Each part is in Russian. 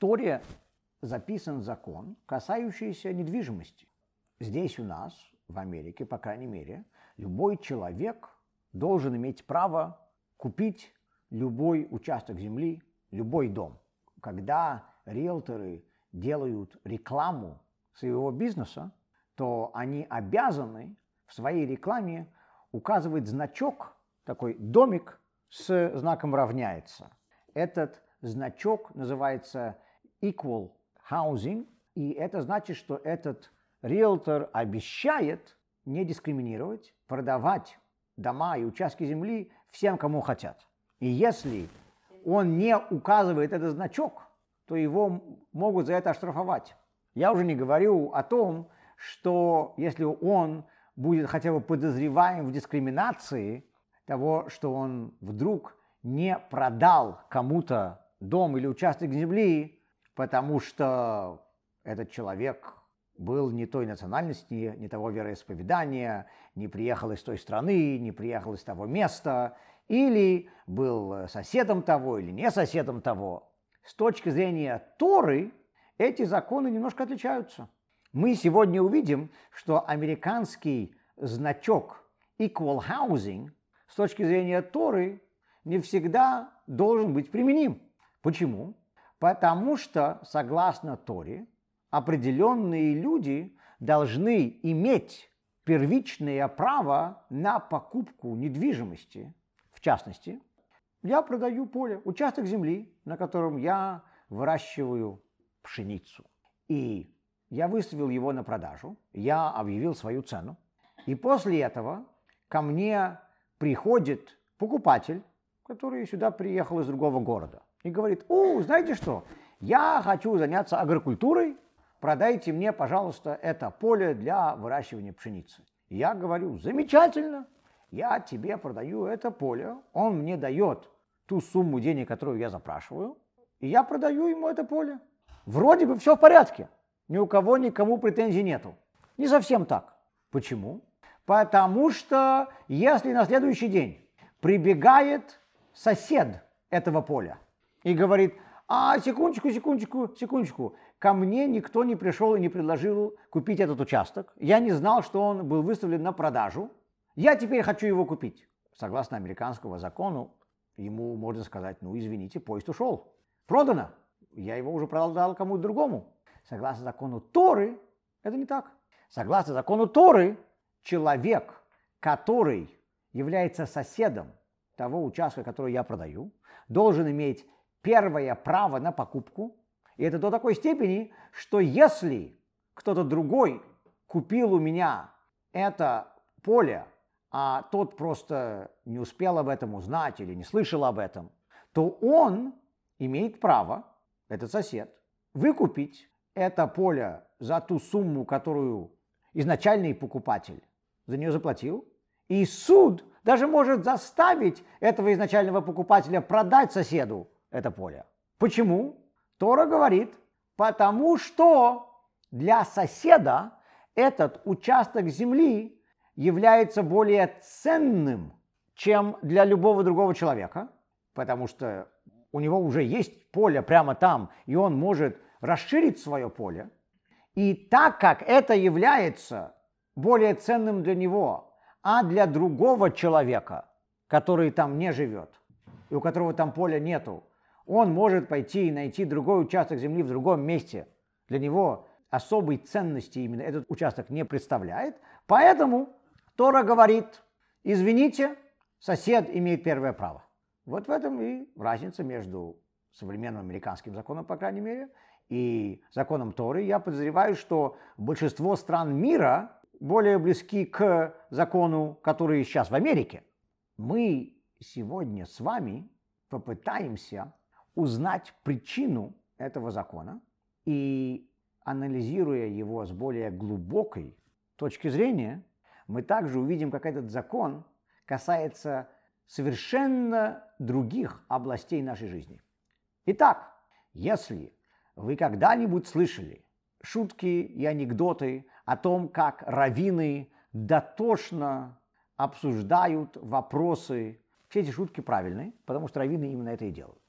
Торе записан закон, касающийся недвижимости. Здесь у нас, в Америке, по крайней мере, любой человек должен иметь право купить любой участок земли, любой дом. Когда риэлторы делают рекламу своего бизнеса, то они обязаны в своей рекламе указывать значок, такой домик с знаком равняется. Этот значок называется equal housing, и это значит, что этот риэлтор обещает не дискриминировать, продавать дома и участки земли всем, кому хотят. И если он не указывает этот значок, то его могут за это оштрафовать. Я уже не говорю о том, что если он будет хотя бы подозреваем в дискриминации того, что он вдруг не продал кому-то дом или участок земли, потому что этот человек был не той национальности, не того вероисповедания, не приехал из той страны, не приехал из того места, или был соседом того, или не соседом того. С точки зрения Торы эти законы немножко отличаются. Мы сегодня увидим, что американский значок equal housing с точки зрения Торы не всегда должен быть применим. Почему? Потому что, согласно Торе, определенные люди должны иметь первичное право на покупку недвижимости. В частности, я продаю поле, участок земли, на котором я выращиваю пшеницу. И я выставил его на продажу, я объявил свою цену. И после этого ко мне приходит покупатель, который сюда приехал из другого города, и говорит, о, знаете что, я хочу заняться агрокультурой, продайте мне, пожалуйста, это поле для выращивания пшеницы. Я говорю, замечательно, я тебе продаю это поле, он мне дает ту сумму денег, которую я запрашиваю, и я продаю ему это поле. Вроде бы все в порядке, ни у кого никому претензий нету. Не совсем так. Почему? Потому что если на следующий день прибегает сосед этого поля и говорит, а секундочку, секундочку, секундочку, ко мне никто не пришел и не предложил купить этот участок. Я не знал, что он был выставлен на продажу. Я теперь хочу его купить. Согласно американскому закону, ему можно сказать, ну извините, поезд ушел. Продано. Я его уже продал кому-то другому. Согласно закону Торы, это не так. Согласно закону Торы, человек, который является соседом того участка, который я продаю, должен иметь первое право на покупку. И это до такой степени, что если кто-то другой купил у меня это поле, а тот просто не успел об этом узнать или не слышал об этом, то он имеет право, этот сосед, выкупить это поле за ту сумму, которую изначальный покупатель за нее заплатил, и суд даже может заставить этого изначального покупателя продать соседу это поле. Почему? Тора говорит, потому что для соседа этот участок земли является более ценным, чем для любого другого человека, потому что у него уже есть поле прямо там, и он может расширить свое поле. И так как это является более ценным для него, а для другого человека, который там не живет, и у которого там поля нету, он может пойти и найти другой участок земли в другом месте. Для него особой ценности именно этот участок не представляет. Поэтому Тора говорит, извините, сосед имеет первое право. Вот в этом и разница между современным американским законом, по крайней мере, и законом Торы. Я подозреваю, что большинство стран мира более близки к закону, который сейчас в Америке. Мы сегодня с вами попытаемся узнать причину этого закона и, анализируя его с более глубокой точки зрения, мы также увидим, как этот закон касается совершенно других областей нашей жизни. Итак, если вы когда-нибудь слышали шутки и анекдоты о том, как раввины дотошно обсуждают вопросы. Все эти шутки правильные, потому что раввины именно это и делают.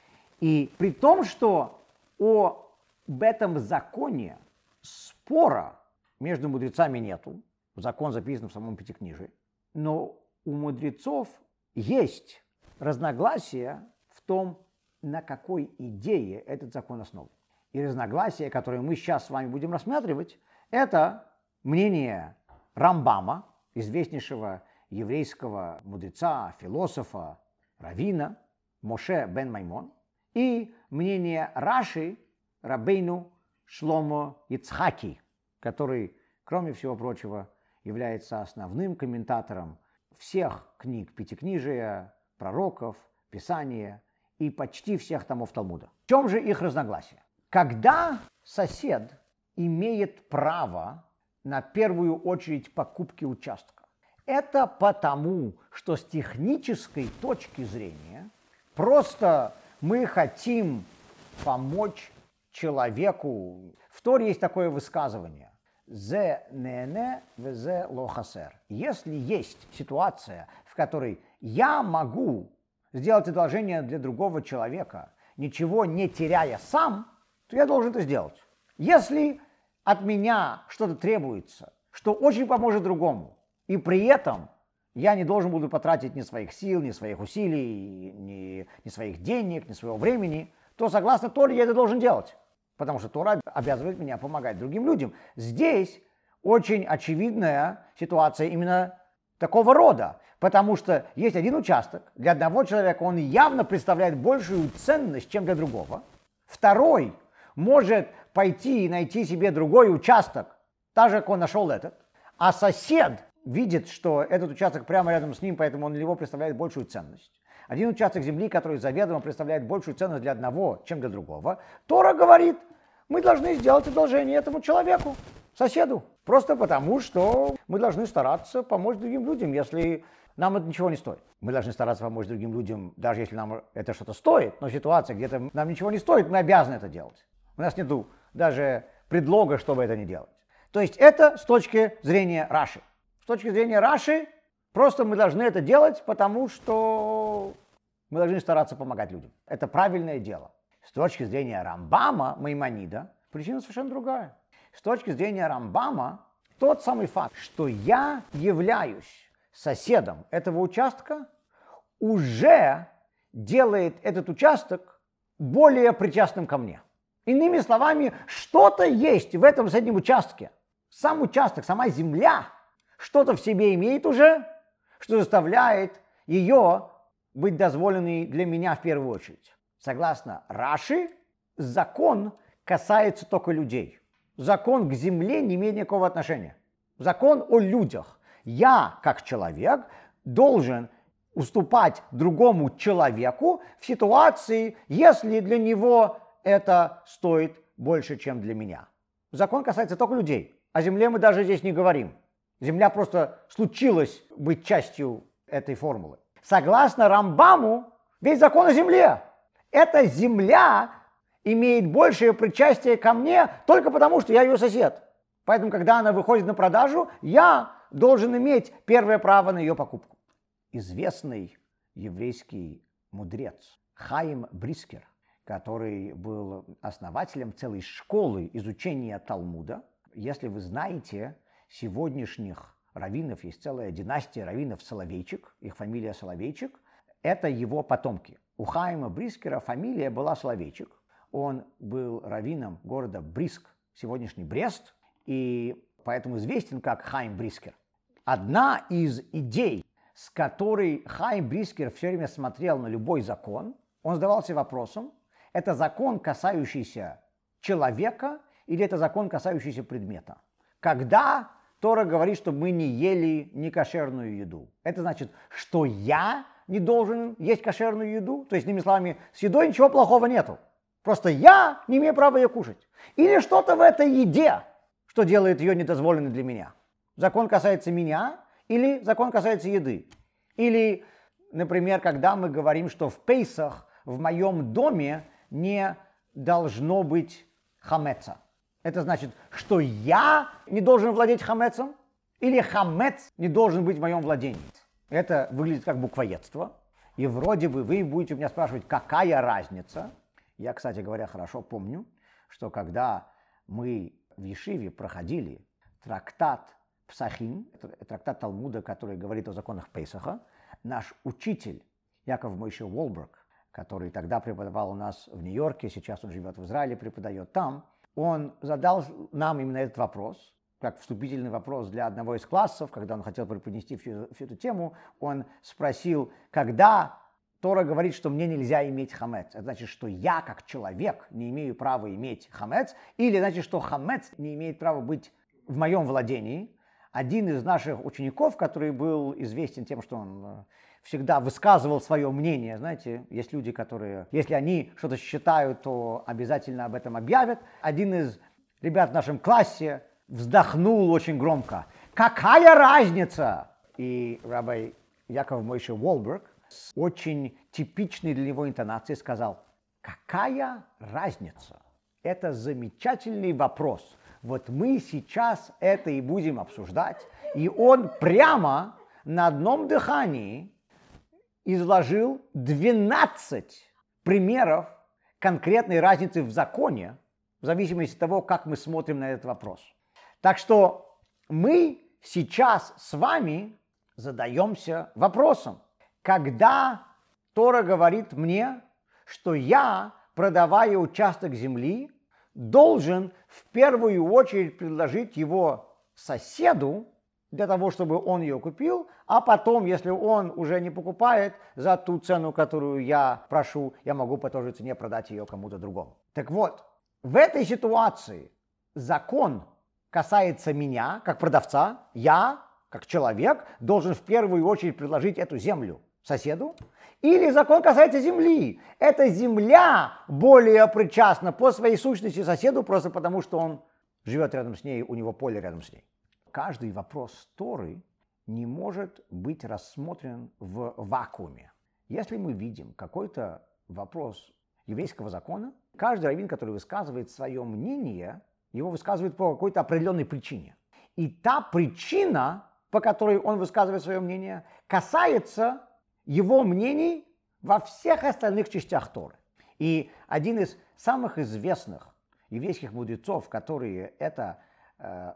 И при том, что о в этом законе спора между мудрецами нету. Закон записан в самом Пятикнижии. Но у мудрецов есть разногласия в том, на какой идее этот закон основан. И разногласия, которые мы сейчас с вами будем рассматривать, это мнение Рамбама, известнейшего еврейского мудреца, философа, равина Моше бен Маймон, и мнение Раши, Рабейну Шломо Ицхаки, который, кроме всего прочего, является основным комментатором всех книг Пятикнижия, пророков, Писания и почти всех томов Талмуда. В чем же их разногласие? Когда сосед имеет право на первую очередь покупки участка, это потому, что с технической точки зрения просто мы хотим помочь человеку. В Торе есть такое высказывание. Зе нене везе лохасер. Если есть ситуация, в которой я могу сделать одолжение для другого человека, ничего не теряя сам, то я должен это сделать. Если от меня что-то требуется, что очень поможет другому, и при этом я не должен буду потратить ни своих сил, ни своих усилий, ни, своих денег, ни своего времени, то согласно Торе я это должен делать потому что Тора обязывает меня помогать другим людям. Здесь очень очевидная ситуация именно такого рода, потому что есть один участок, для одного человека он явно представляет большую ценность, чем для другого. Второй может пойти и найти себе другой участок, так же, как он нашел этот, а сосед видит, что этот участок прямо рядом с ним, поэтому он для него представляет большую ценность. Один участок земли, который заведомо представляет большую ценность для одного, чем для другого, Тора говорит – мы должны сделать одолжение этому человеку, соседу. Просто потому, что мы должны стараться помочь другим людям, если нам это ничего не стоит. Мы должны стараться помочь другим людям, даже если нам это что-то стоит, но ситуация, где-то нам ничего не стоит, мы обязаны это делать. У нас нет даже предлога, чтобы это не делать. То есть это с точки зрения Раши. С точки зрения Раши, просто мы должны это делать, потому что мы должны стараться помогать людям. Это правильное дело. С точки зрения Рамбама, Маймонида, причина совершенно другая. С точки зрения Рамбама, тот самый факт, что я являюсь соседом этого участка, уже делает этот участок более причастным ко мне. Иными словами, что-то есть в этом соседнем участке. Сам участок, сама земля что-то в себе имеет уже, что заставляет ее быть дозволенной для меня в первую очередь. Согласно Раши, закон касается только людей. Закон к земле не имеет никакого отношения. Закон о людях. Я, как человек, должен уступать другому человеку в ситуации, если для него это стоит больше, чем для меня. Закон касается только людей. О земле мы даже здесь не говорим. Земля просто случилась быть частью этой формулы. Согласно Рамбаму, весь закон о земле эта земля имеет большее причастие ко мне только потому, что я ее сосед. Поэтому, когда она выходит на продажу, я должен иметь первое право на ее покупку. Известный еврейский мудрец Хаим Брискер, который был основателем целой школы изучения Талмуда. Если вы знаете сегодняшних раввинов, есть целая династия раввинов Соловейчик, их фамилия Соловейчик, это его потомки. У Хайма Брискера фамилия была Словечек. Он был раввином города Бриск, сегодняшний Брест, и поэтому известен как Хайм Брискер. Одна из идей, с которой Хайм Брискер все время смотрел на любой закон, он задавался вопросом, это закон, касающийся человека, или это закон, касающийся предмета. Когда Тора говорит, что мы не ели некошерную еду, это значит, что я не должен есть кошерную еду. То есть, иными словами, с едой ничего плохого нету. Просто я не имею права ее кушать. Или что-то в этой еде, что делает ее недозволенной для меня. Закон касается меня или закон касается еды. Или, например, когда мы говорим, что в Пейсах в моем доме не должно быть хамеца. Это значит, что я не должен владеть хамецом, или хамец не должен быть в моем владении. Это выглядит как буквоедство. И вроде бы вы будете у меня спрашивать, какая разница. Я, кстати говоря, хорошо помню, что когда мы в Ешиве проходили трактат Псахим, трактат Талмуда, который говорит о законах Пейсаха, наш учитель Яков Мойше Уолберг, который тогда преподавал у нас в Нью-Йорке, сейчас он живет в Израиле, преподает там, он задал нам именно этот вопрос, как вступительный вопрос для одного из классов, когда он хотел преподнести всю, всю эту тему, он спросил, когда Тора говорит, что мне нельзя иметь хамец. Это значит, что я, как человек, не имею права иметь хамец, или значит, что хамец не имеет права быть в моем владении. Один из наших учеников, который был известен тем, что он э, всегда высказывал свое мнение. Знаете, есть люди, которые, если они что-то считают, то обязательно об этом объявят. Один из ребят в нашем классе вздохнул очень громко. Какая разница? И рабай Яков Мойше Уолберг с очень типичной для него интонацией сказал, какая разница? Это замечательный вопрос. Вот мы сейчас это и будем обсуждать. И он прямо на одном дыхании изложил 12 примеров конкретной разницы в законе, в зависимости от того, как мы смотрим на этот вопрос. Так что мы сейчас с вами задаемся вопросом, когда Тора говорит мне, что я, продавая участок земли, должен в первую очередь предложить его соседу, для того, чтобы он ее купил, а потом, если он уже не покупает за ту цену, которую я прошу, я могу по той же цене продать ее кому-то другому. Так вот, в этой ситуации закон касается меня, как продавца, я, как человек, должен в первую очередь предложить эту землю соседу, или закон касается земли. Эта земля более причастна по своей сущности соседу, просто потому что он живет рядом с ней, у него поле рядом с ней каждый вопрос Торы не может быть рассмотрен в вакууме. Если мы видим какой-то вопрос еврейского закона, каждый раввин, который высказывает свое мнение, его высказывает по какой-то определенной причине. И та причина, по которой он высказывает свое мнение, касается его мнений во всех остальных частях Торы. И один из самых известных еврейских мудрецов, которые это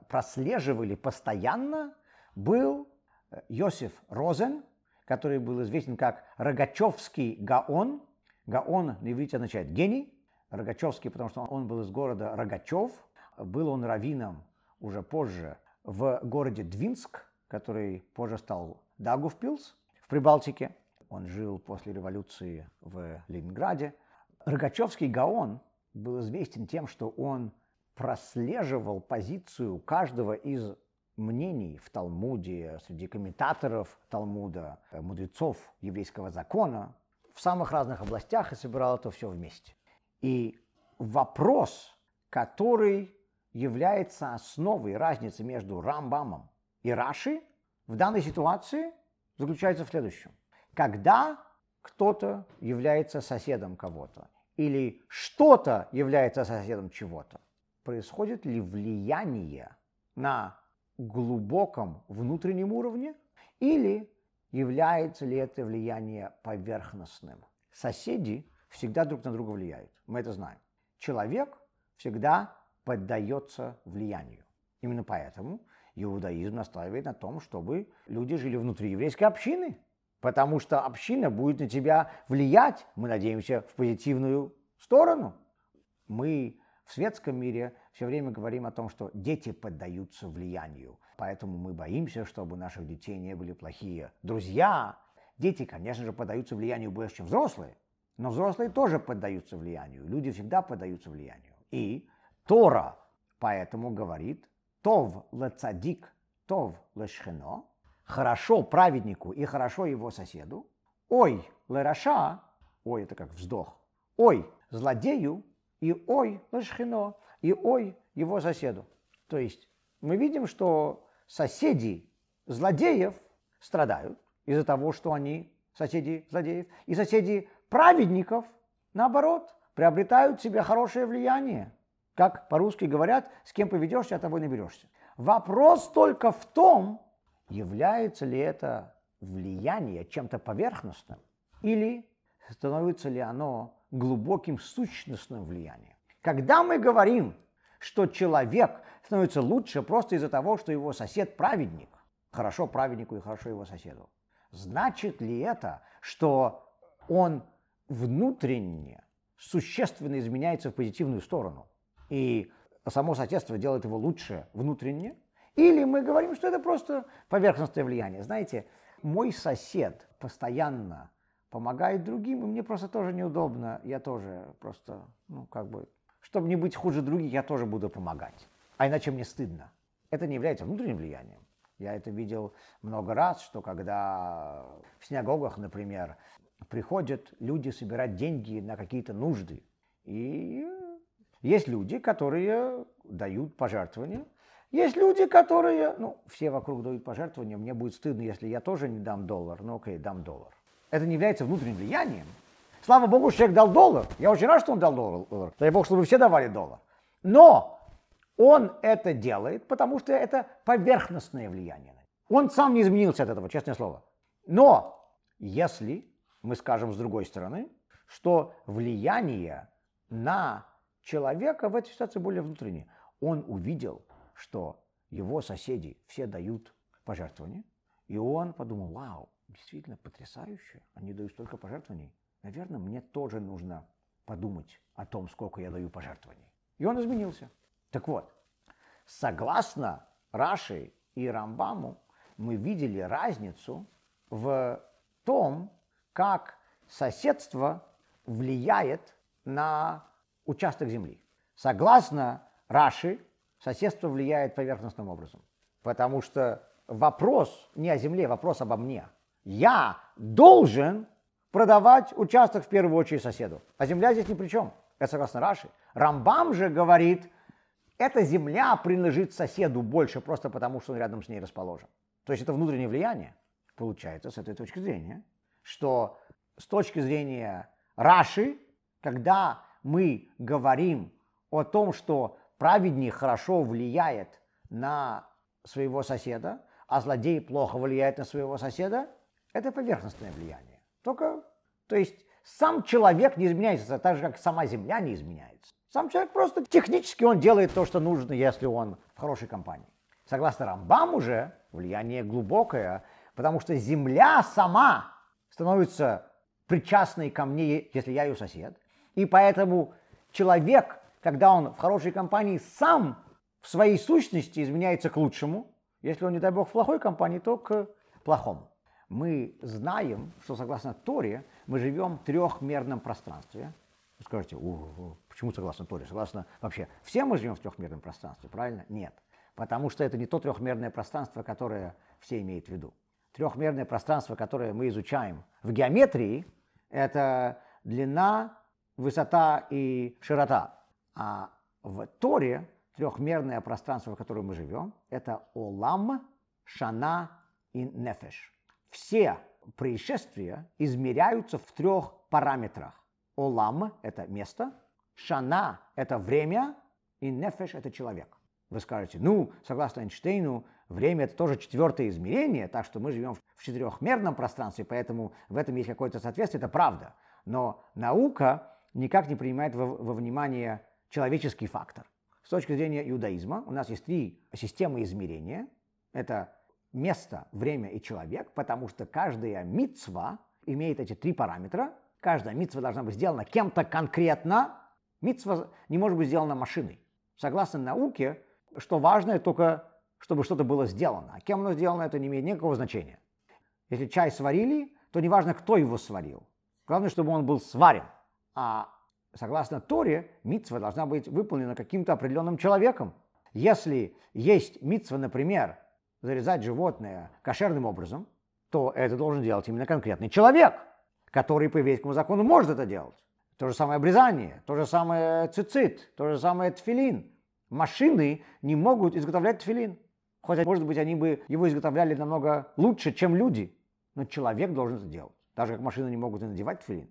прослеживали постоянно, был э, Йосиф Розен, который был известен как Рогачевский Гаон. Гаон на иврите означает гений. Рогачевский, потому что он был из города Рогачев. Был он раввином уже позже в городе Двинск, который позже стал Дагувпилс в Прибалтике. Он жил после революции в Ленинграде. Рогачевский Гаон был известен тем, что он прослеживал позицию каждого из мнений в Талмуде, среди комментаторов Талмуда, э, мудрецов еврейского закона в самых разных областях и собирал это все вместе. И вопрос, который является основой разницы между Рамбамом и Раши в данной ситуации заключается в следующем. Когда кто-то является соседом кого-то или что-то является соседом чего-то, происходит ли влияние на глубоком внутреннем уровне или является ли это влияние поверхностным. Соседи всегда друг на друга влияют, мы это знаем. Человек всегда поддается влиянию. Именно поэтому иудаизм настаивает на том, чтобы люди жили внутри еврейской общины, потому что община будет на тебя влиять, мы надеемся, в позитивную сторону. Мы в светском мире все время говорим о том, что дети поддаются влиянию. Поэтому мы боимся, чтобы наших детей не были плохие друзья. Дети, конечно же, поддаются влиянию больше, чем взрослые. Но взрослые тоже поддаются влиянию. Люди всегда поддаются влиянию. И Тора поэтому говорит «Тов лецадик, тов лешхено» хорошо праведнику и хорошо его соседу, ой, лераша, ой, это как вздох, ой, злодею и ой Лашхино, и ой его соседу. То есть мы видим, что соседи злодеев страдают из-за того, что они соседи злодеев, и соседи праведников, наоборот, приобретают себе хорошее влияние. Как по-русски говорят, с кем поведешься, от того и наберешься. Вопрос только в том, является ли это влияние чем-то поверхностным или становится ли оно глубоким сущностным влиянием. Когда мы говорим, что человек становится лучше просто из-за того, что его сосед праведник, хорошо праведнику и хорошо его соседу, значит ли это, что он внутренне существенно изменяется в позитивную сторону? И само соседство делает его лучше внутренне? Или мы говорим, что это просто поверхностное влияние? Знаете, мой сосед постоянно помогает другим, и мне просто тоже неудобно, я тоже просто, ну, как бы, чтобы не быть хуже других, я тоже буду помогать. А иначе мне стыдно. Это не является внутренним влиянием. Я это видел много раз, что когда в синагогах, например, приходят люди собирать деньги на какие-то нужды. И есть люди, которые дают пожертвования, есть люди, которые, ну, все вокруг дают пожертвования, мне будет стыдно, если я тоже не дам доллар, ну окей, дам доллар. Это не является внутренним влиянием. Слава Богу, человек дал доллар. Я очень рад, что он дал доллар. Дай Бог, чтобы все давали доллар. Но он это делает, потому что это поверхностное влияние. Он сам не изменился от этого, честное слово. Но если мы скажем с другой стороны, что влияние на человека в этой ситуации более внутреннее, он увидел, что его соседи все дают пожертвования, и он подумал, вау, действительно потрясающе, они дают столько пожертвований. Наверное, мне тоже нужно подумать о том, сколько я даю пожертвований. И он изменился. Так вот, согласно Раши и Рамбаму, мы видели разницу в том, как соседство влияет на участок земли. Согласно Раши, соседство влияет поверхностным образом. Потому что вопрос не о земле, вопрос обо мне. Я должен продавать участок в первую очередь соседу. А земля здесь ни при чем. Это согласно Раши. Рамбам же говорит, эта земля принадлежит соседу больше просто потому, что он рядом с ней расположен. То есть это внутреннее влияние. Получается с этой точки зрения, что с точки зрения Раши, когда мы говорим о том, что праведник хорошо влияет на своего соседа, а злодей плохо влияет на своего соседа, это поверхностное влияние. Только, то есть сам человек не изменяется так же, как сама земля не изменяется. Сам человек просто технически он делает то, что нужно, если он в хорошей компании. Согласно Рамбаму же, влияние глубокое, потому что земля сама становится причастной ко мне, если я ее сосед. И поэтому человек, когда он в хорошей компании, сам в своей сущности изменяется к лучшему. Если он, не дай бог, в плохой компании, то к плохому. Мы знаем, что согласно Торе мы живем в трехмерном пространстве. Вы скажете, почему согласно Торе? Согласно вообще, все мы живем в трехмерном пространстве, правильно? Нет. Потому что это не то трехмерное пространство, которое все имеют в виду. Трехмерное пространство, которое мы изучаем в геометрии, это длина, высота и широта. А в Торе трехмерное пространство, в котором мы живем, это Олам, Шана и Нефеш. Все происшествия измеряются в трех параметрах. Олам – это место, Шана – это время, и Нефеш – это человек. Вы скажете, ну, согласно Эйнштейну, время это тоже четвертое измерение, так что мы живем в четырехмерном пространстве, поэтому в этом есть какое-то соответствие, это правда. Но наука никак не принимает во, во внимание человеческий фактор. С точки зрения иудаизма у нас есть три системы измерения. Это место, время и человек, потому что каждая мицва имеет эти три параметра. Каждая мицва должна быть сделана кем-то конкретно. Мицва не может быть сделана машиной. Согласно науке, что важно только, чтобы что-то было сделано. А кем оно сделано, это не имеет никакого значения. Если чай сварили, то не важно, кто его сварил. Главное, чтобы он был сварен. А согласно Торе, митцва должна быть выполнена каким-то определенным человеком. Если есть митцва, например, зарезать животное кошерным образом, то это должен делать именно конкретный человек, который по еврейскому закону может это делать. То же самое обрезание, то же самое цицит, то же самое тфилин. Машины не могут изготовлять тфилин. Хотя, может быть, они бы его изготовляли намного лучше, чем люди. Но человек должен это делать. Так же, как машины не могут и надевать тфилин.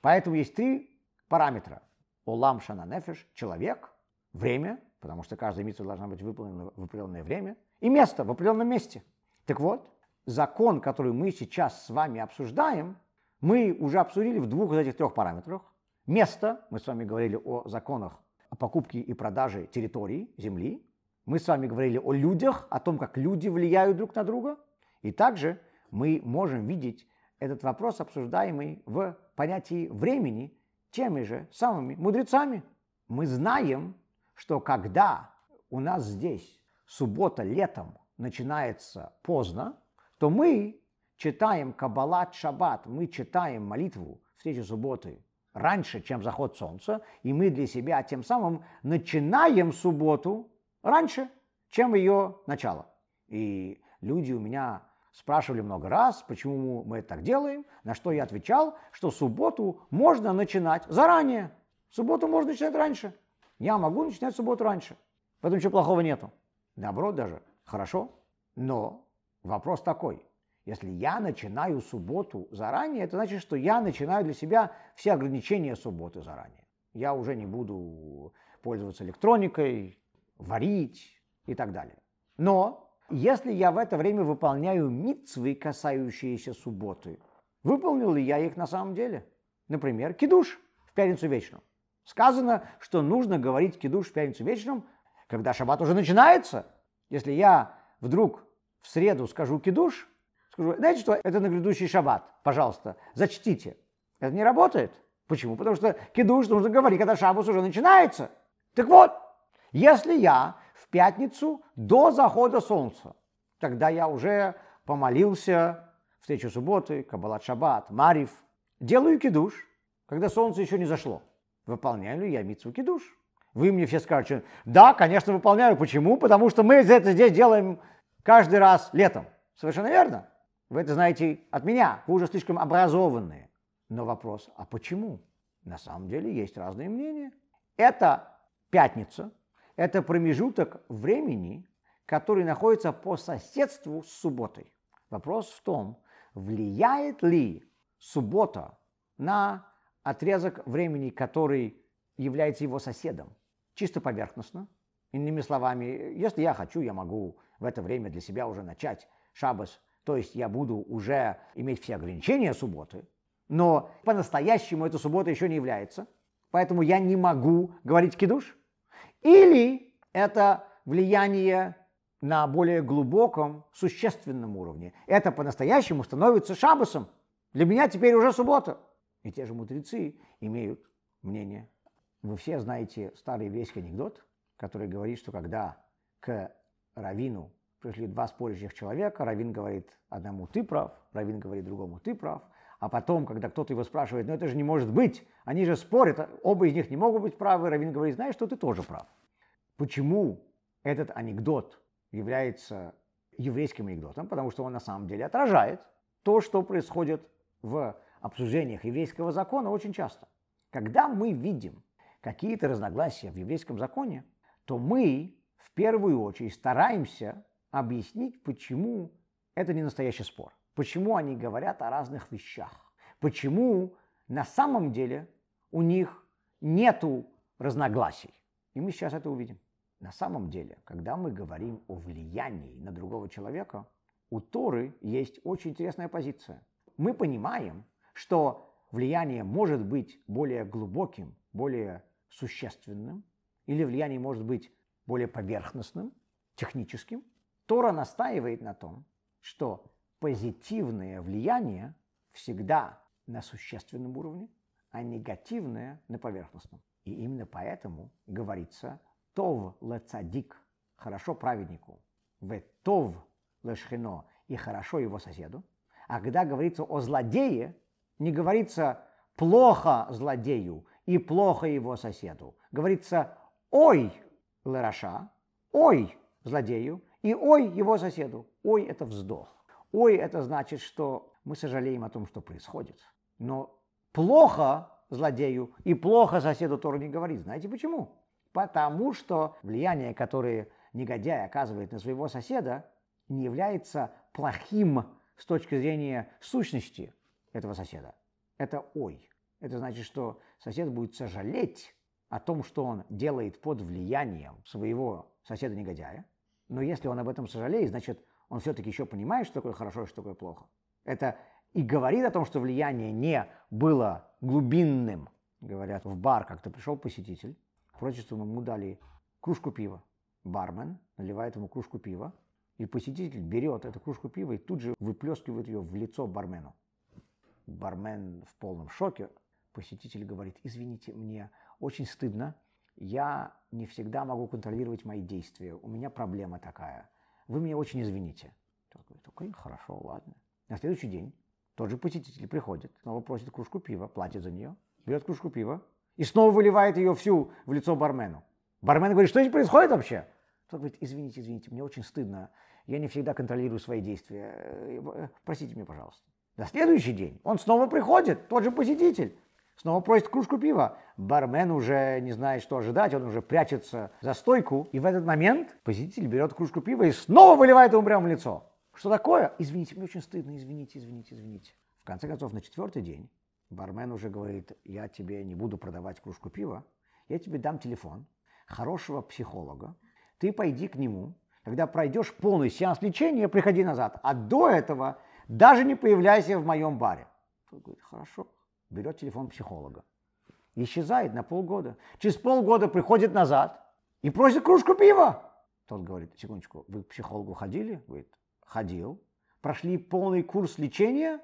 Поэтому есть три параметра. Олам шана нефеш – человек, время, потому что каждая митцва должна быть выполнена в определенное время, и место в определенном месте. Так вот, закон, который мы сейчас с вами обсуждаем, мы уже обсудили в двух из этих трех параметрах. место, мы с вами говорили о законах о покупке и продаже территории, земли, мы с вами говорили о людях, о том, как люди влияют друг на друга, и также мы можем видеть этот вопрос, обсуждаемый в понятии времени, теми же самыми мудрецами. Мы знаем, что когда у нас здесь суббота летом начинается поздно, то мы читаем Каббалат Шаббат, мы читаем молитву встречи субботы раньше, чем заход солнца, и мы для себя тем самым начинаем субботу раньше, чем ее начало. И люди у меня спрашивали много раз, почему мы это так делаем, на что я отвечал, что субботу можно начинать заранее. Субботу можно начинать раньше. Я могу начинать субботу раньше. Поэтому ничего плохого нету. Наоборот даже, хорошо. Но вопрос такой. Если я начинаю субботу заранее, это значит, что я начинаю для себя все ограничения субботы заранее. Я уже не буду пользоваться электроникой, варить и так далее. Но если я в это время выполняю митцвы, касающиеся субботы, выполнил ли я их на самом деле? Например, кидуш в пятницу вечером. Сказано, что нужно говорить кидуш в пятницу вечером, когда шаббат уже начинается. Если я вдруг в среду скажу кидуш, Скажу, знаете что, это на грядущий шаббат, пожалуйста, зачтите. Это не работает. Почему? Потому что кидуш нужно говорить, когда шаббат уже начинается. Так вот, если я в пятницу до захода солнца, тогда я уже помолился, встречу субботы, каббалат шаббат, марив, делаю кидуш, когда солнце еще не зашло. Выполняю ли я митцву кидуш? Вы мне все скажете, да, конечно, выполняю. Почему? Потому что мы это здесь делаем каждый раз летом. Совершенно верно. Вы это знаете от меня, вы уже слишком образованные. Но вопрос, а почему? На самом деле есть разные мнения. Это пятница, это промежуток времени, который находится по соседству с субботой. Вопрос в том, влияет ли суббота на отрезок времени, который является его соседом, чисто поверхностно. Иными словами, если я хочу, я могу в это время для себя уже начать шабас то есть я буду уже иметь все ограничения субботы, но по-настоящему эта суббота еще не является, поэтому я не могу говорить кидуш. Или это влияние на более глубоком, существенном уровне. Это по-настоящему становится шабасом. Для меня теперь уже суббота. И те же мудрецы имеют мнение. Вы все знаете старый еврейский анекдот, который говорит, что когда к равину пришли два спорящих человека, Равин говорит одному «ты прав», Равин говорит другому «ты прав», а потом, когда кто-то его спрашивает, ну это же не может быть, они же спорят, оба из них не могут быть правы, Равин говорит, знаешь, что ты тоже прав. Почему этот анекдот является еврейским анекдотом? Потому что он на самом деле отражает то, что происходит в обсуждениях еврейского закона очень часто. Когда мы видим какие-то разногласия в еврейском законе, то мы в первую очередь стараемся объяснить, почему это не настоящий спор. Почему они говорят о разных вещах. Почему на самом деле у них нету разногласий. И мы сейчас это увидим. На самом деле, когда мы говорим о влиянии на другого человека, у Торы есть очень интересная позиция. Мы понимаем, что влияние может быть более глубоким, более существенным, или влияние может быть более поверхностным, техническим, Тора настаивает на том, что позитивное влияние всегда на существенном уровне, а негативное на поверхностном. И именно поэтому говорится «тов лецадик» – хорошо праведнику, «в тов лешхино» – и хорошо его соседу. А когда говорится о злодее, не говорится «плохо злодею» и «плохо его соседу». Говорится «ой лераша», «ой злодею» И ой его соседу. Ой – это вздох. Ой – это значит, что мы сожалеем о том, что происходит. Но плохо злодею и плохо соседу Тора не говорит. Знаете почему? Потому что влияние, которое негодяй оказывает на своего соседа, не является плохим с точки зрения сущности этого соседа. Это ой. Это значит, что сосед будет сожалеть о том, что он делает под влиянием своего соседа-негодяя, но если он об этом сожалеет, значит, он все-таки еще понимает, что такое хорошо и что такое плохо. Это и говорит о том, что влияние не было глубинным, говорят, в бар как-то пришел посетитель, просит, чтобы ему дали кружку пива. Бармен наливает ему кружку пива, и посетитель берет эту кружку пива и тут же выплескивает ее в лицо бармену. Бармен в полном шоке. Посетитель говорит, извините, мне очень стыдно, я не всегда могу контролировать мои действия, у меня проблема такая. Вы меня очень извините. Тот говорит, окей, хорошо, ладно. На следующий день тот же посетитель приходит, снова просит кружку пива, платит за нее, берет кружку пива и снова выливает ее всю в лицо бармену. Бармен говорит, что здесь происходит вообще? Тот говорит, извините, извините, мне очень стыдно, я не всегда контролирую свои действия, э, простите меня, пожалуйста. На следующий день он снова приходит, тот же посетитель, снова просит кружку пива. Бармен уже не знает, что ожидать, он уже прячется за стойку, и в этот момент посетитель берет кружку пива и снова выливает ему прямо в лицо. Что такое? Извините, мне очень стыдно, извините, извините, извините. В конце концов, на четвертый день бармен уже говорит, я тебе не буду продавать кружку пива, я тебе дам телефон хорошего психолога, ты пойди к нему, когда пройдешь полный сеанс лечения, приходи назад. А до этого даже не появляйся в моем баре. Тот говорит, хорошо, берет телефон психолога. Исчезает на полгода. Через полгода приходит назад и просит кружку пива. Тот говорит, секундочку, вы к психологу ходили? Говорит, ходил, прошли полный курс лечения,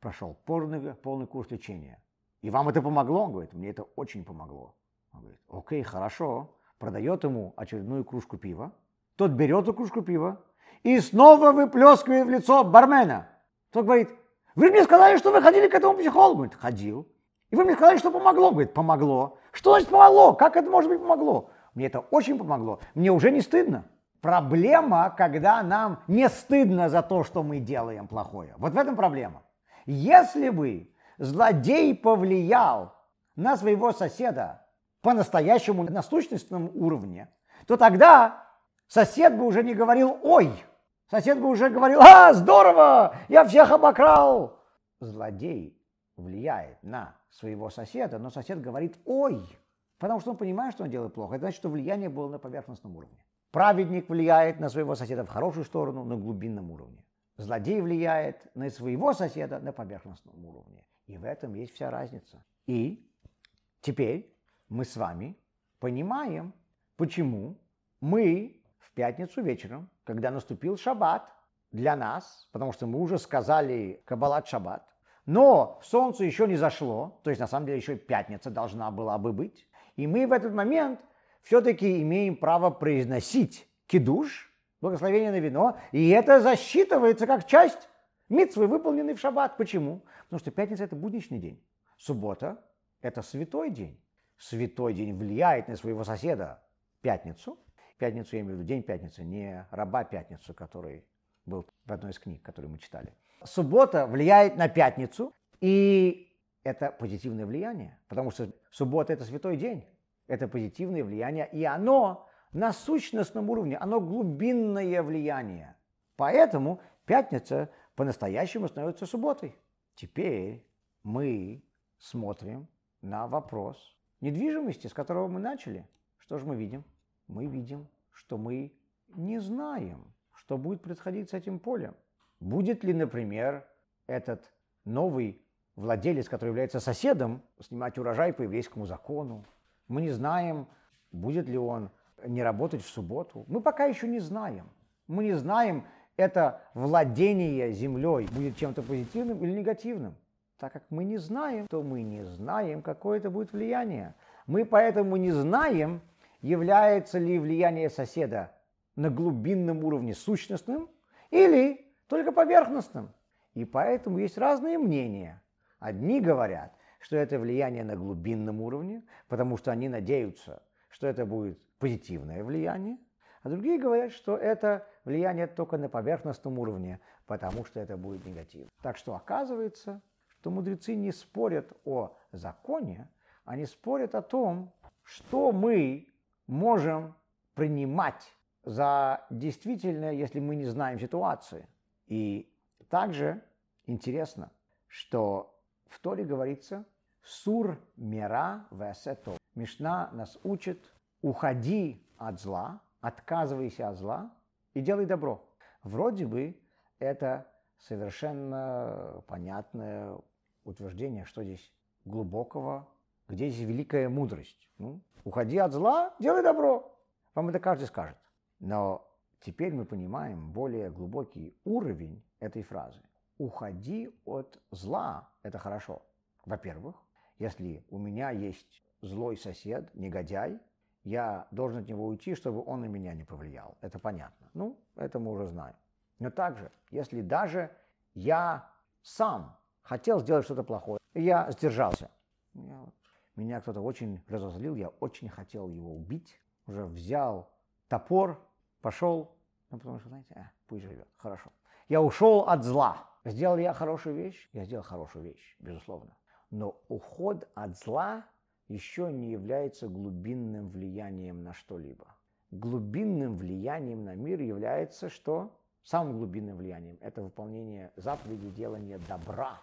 прошел полный, полный курс лечения. И вам это помогло? Он говорит, мне это очень помогло. Он говорит, окей, хорошо. Продает ему очередную кружку пива. Тот берет эту кружку пива и снова выплескивает в лицо бармена. Тот говорит, вы мне сказали, что вы ходили к этому психологу. Говорит, ходил. И вы мне сказали, что помогло. Говорит, помогло. Что значит помогло? Как это может быть помогло? Мне это очень помогло. Мне уже не стыдно. Проблема, когда нам не стыдно за то, что мы делаем плохое. Вот в этом проблема. Если бы злодей повлиял на своего соседа по-настоящему на сущностном уровне, то тогда сосед бы уже не говорил «Ой!», сосед бы уже говорил «А, здорово! Я всех обокрал!» Злодей влияет на своего соседа, но сосед говорит «Ой!», потому что он понимает, что он делает плохо. Это значит, что влияние было на поверхностном уровне. Праведник влияет на своего соседа в хорошую сторону на глубинном уровне. Злодей влияет на своего соседа на поверхностном уровне. И в этом есть вся разница. И теперь мы с вами понимаем, почему мы в пятницу вечером, когда наступил шаббат, для нас, потому что мы уже сказали Кабалат шаббат, но солнце еще не зашло, то есть на самом деле еще пятница должна была бы быть, и мы в этот момент – все-таки имеем право произносить кидуш, благословение на вино, и это засчитывается как часть митцвы, выполненной в шаббат. Почему? Потому что пятница – это будничный день. Суббота – это святой день. Святой день влияет на своего соседа пятницу. Пятницу я имею в виду день пятницы, не раба пятницу, который был в одной из книг, которую мы читали. Суббота влияет на пятницу, и это позитивное влияние, потому что суббота – это святой день это позитивное влияние, и оно на сущностном уровне, оно глубинное влияние. Поэтому пятница по-настоящему становится субботой. Теперь мы смотрим на вопрос недвижимости, с которого мы начали. Что же мы видим? Мы видим, что мы не знаем, что будет происходить с этим полем. Будет ли, например, этот новый владелец, который является соседом, снимать урожай по еврейскому закону, мы не знаем, будет ли он не работать в субботу. Мы пока еще не знаем. Мы не знаем, это владение землей будет чем-то позитивным или негативным. Так как мы не знаем, то мы не знаем, какое это будет влияние. Мы поэтому не знаем, является ли влияние соседа на глубинном уровне сущностным или только поверхностным. И поэтому есть разные мнения. Одни говорят, что это влияние на глубинном уровне, потому что они надеются, что это будет позитивное влияние, а другие говорят, что это влияние только на поверхностном уровне, потому что это будет негатив. Так что оказывается, что мудрецы не спорят о законе, они спорят о том, что мы можем принимать за действительное, если мы не знаем ситуации. И также интересно, что в Торе говорится, Сур мера весето. Мишна нас учит, уходи от зла, отказывайся от зла и делай добро. Вроде бы это совершенно понятное утверждение, что здесь глубокого, где есть великая мудрость. Ну, уходи от зла, делай добро. Вам это каждый скажет. Но теперь мы понимаем более глубокий уровень этой фразы. Уходи от зла – это хорошо. Во-первых, если у меня есть злой сосед, негодяй, я должен от него уйти, чтобы он на меня не повлиял. Это понятно. Ну, это мы уже знаем. Но также, если даже я сам хотел сделать что-то плохое, я сдержался. Я, меня кто-то очень разозлил, я очень хотел его убить. Уже взял топор, пошел, ну, потому что, знаете, а, пусть живет, хорошо. Я ушел от зла. Сделал я хорошую вещь? Я сделал хорошую вещь, безусловно. Но уход от зла еще не является глубинным влиянием на что-либо. Глубинным влиянием на мир является что? Самым глубинным влиянием – это выполнение заповеди делания добра.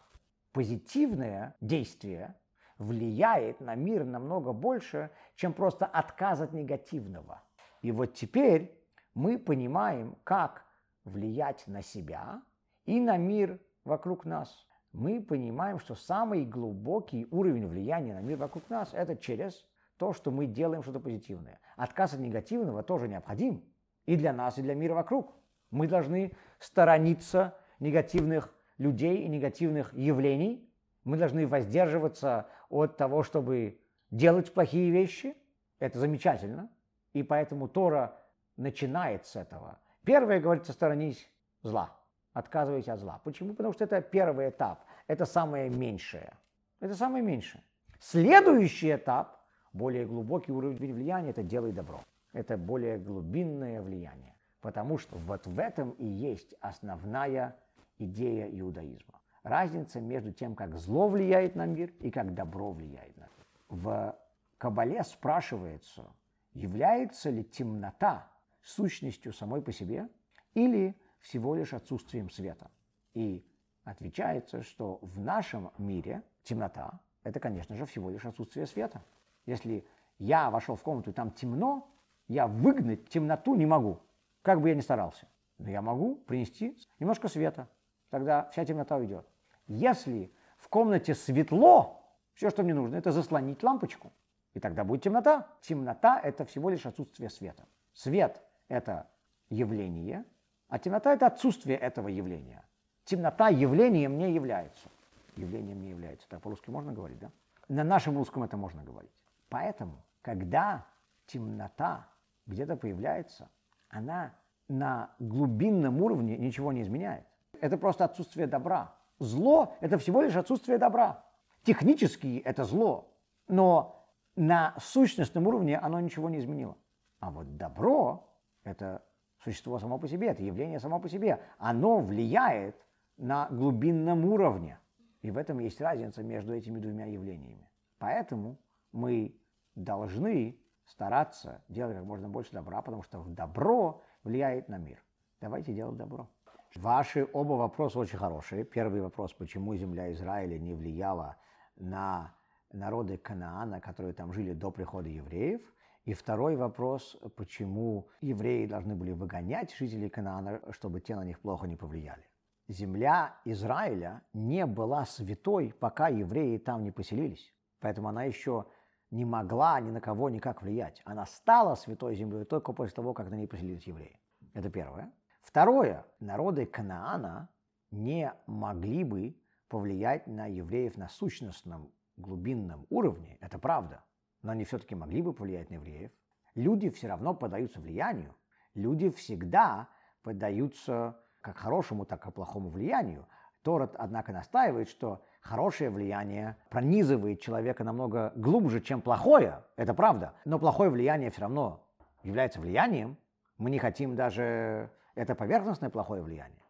Позитивное действие влияет на мир намного больше, чем просто отказ от негативного. И вот теперь мы понимаем, как влиять на себя и на мир вокруг нас. Мы понимаем, что самый глубокий уровень влияния на мир вокруг нас – это через то, что мы делаем что-то позитивное. Отказ от негативного тоже необходим и для нас, и для мира вокруг. Мы должны сторониться негативных людей и негативных явлений. Мы должны воздерживаться от того, чтобы делать плохие вещи. Это замечательно. И поэтому Тора начинает с этого. Первое говорится, сторонись зла. Отказывайся от зла. Почему? Потому что это первый этап. Это самое меньшее. Это самое меньшее. Следующий этап, более глубокий уровень влияния, это делай добро. Это более глубинное влияние. Потому что вот в этом и есть основная идея иудаизма. Разница между тем, как зло влияет на мир и как добро влияет на мир. В Кабале спрашивается, является ли темнота сущностью самой по себе или всего лишь отсутствием света. И отвечается, что в нашем мире темнота – это, конечно же, всего лишь отсутствие света. Если я вошел в комнату и там темно, я выгнать темноту не могу – как бы я ни старался. Но я могу принести немножко света. Тогда вся темнота уйдет. Если в комнате светло, все, что мне нужно, это заслонить лампочку. И тогда будет темнота. Темнота – это всего лишь отсутствие света. Свет – это явление, а темнота – это отсутствие этого явления. Темнота явлением не является. Явлением не является. Так по-русски можно говорить, да? На нашем русском это можно говорить. Поэтому, когда темнота где-то появляется – она на глубинном уровне ничего не изменяет. Это просто отсутствие добра. Зло – это всего лишь отсутствие добра. Технически это зло, но на сущностном уровне оно ничего не изменило. А вот добро – это существо само по себе, это явление само по себе. Оно влияет на глубинном уровне. И в этом есть разница между этими двумя явлениями. Поэтому мы должны стараться делать как можно больше добра, потому что добро влияет на мир. Давайте делать добро. Ваши оба вопроса очень хорошие. Первый вопрос, почему земля Израиля не влияла на народы Канаана, которые там жили до прихода евреев. И второй вопрос, почему евреи должны были выгонять жителей Канаана, чтобы те на них плохо не повлияли. Земля Израиля не была святой, пока евреи там не поселились. Поэтому она еще не могла ни на кого никак влиять. Она стала святой землей только после того, как на ней поселились евреи. Это первое. Второе. Народы Канаана не могли бы повлиять на евреев на сущностном глубинном уровне. Это правда. Но они все-таки могли бы повлиять на евреев. Люди все равно поддаются влиянию. Люди всегда поддаются как хорошему, так и плохому влиянию. Торат, однако, настаивает, что хорошее влияние пронизывает человека намного глубже, чем плохое. Это правда. Но плохое влияние все равно является влиянием. Мы не хотим даже это поверхностное плохое влияние.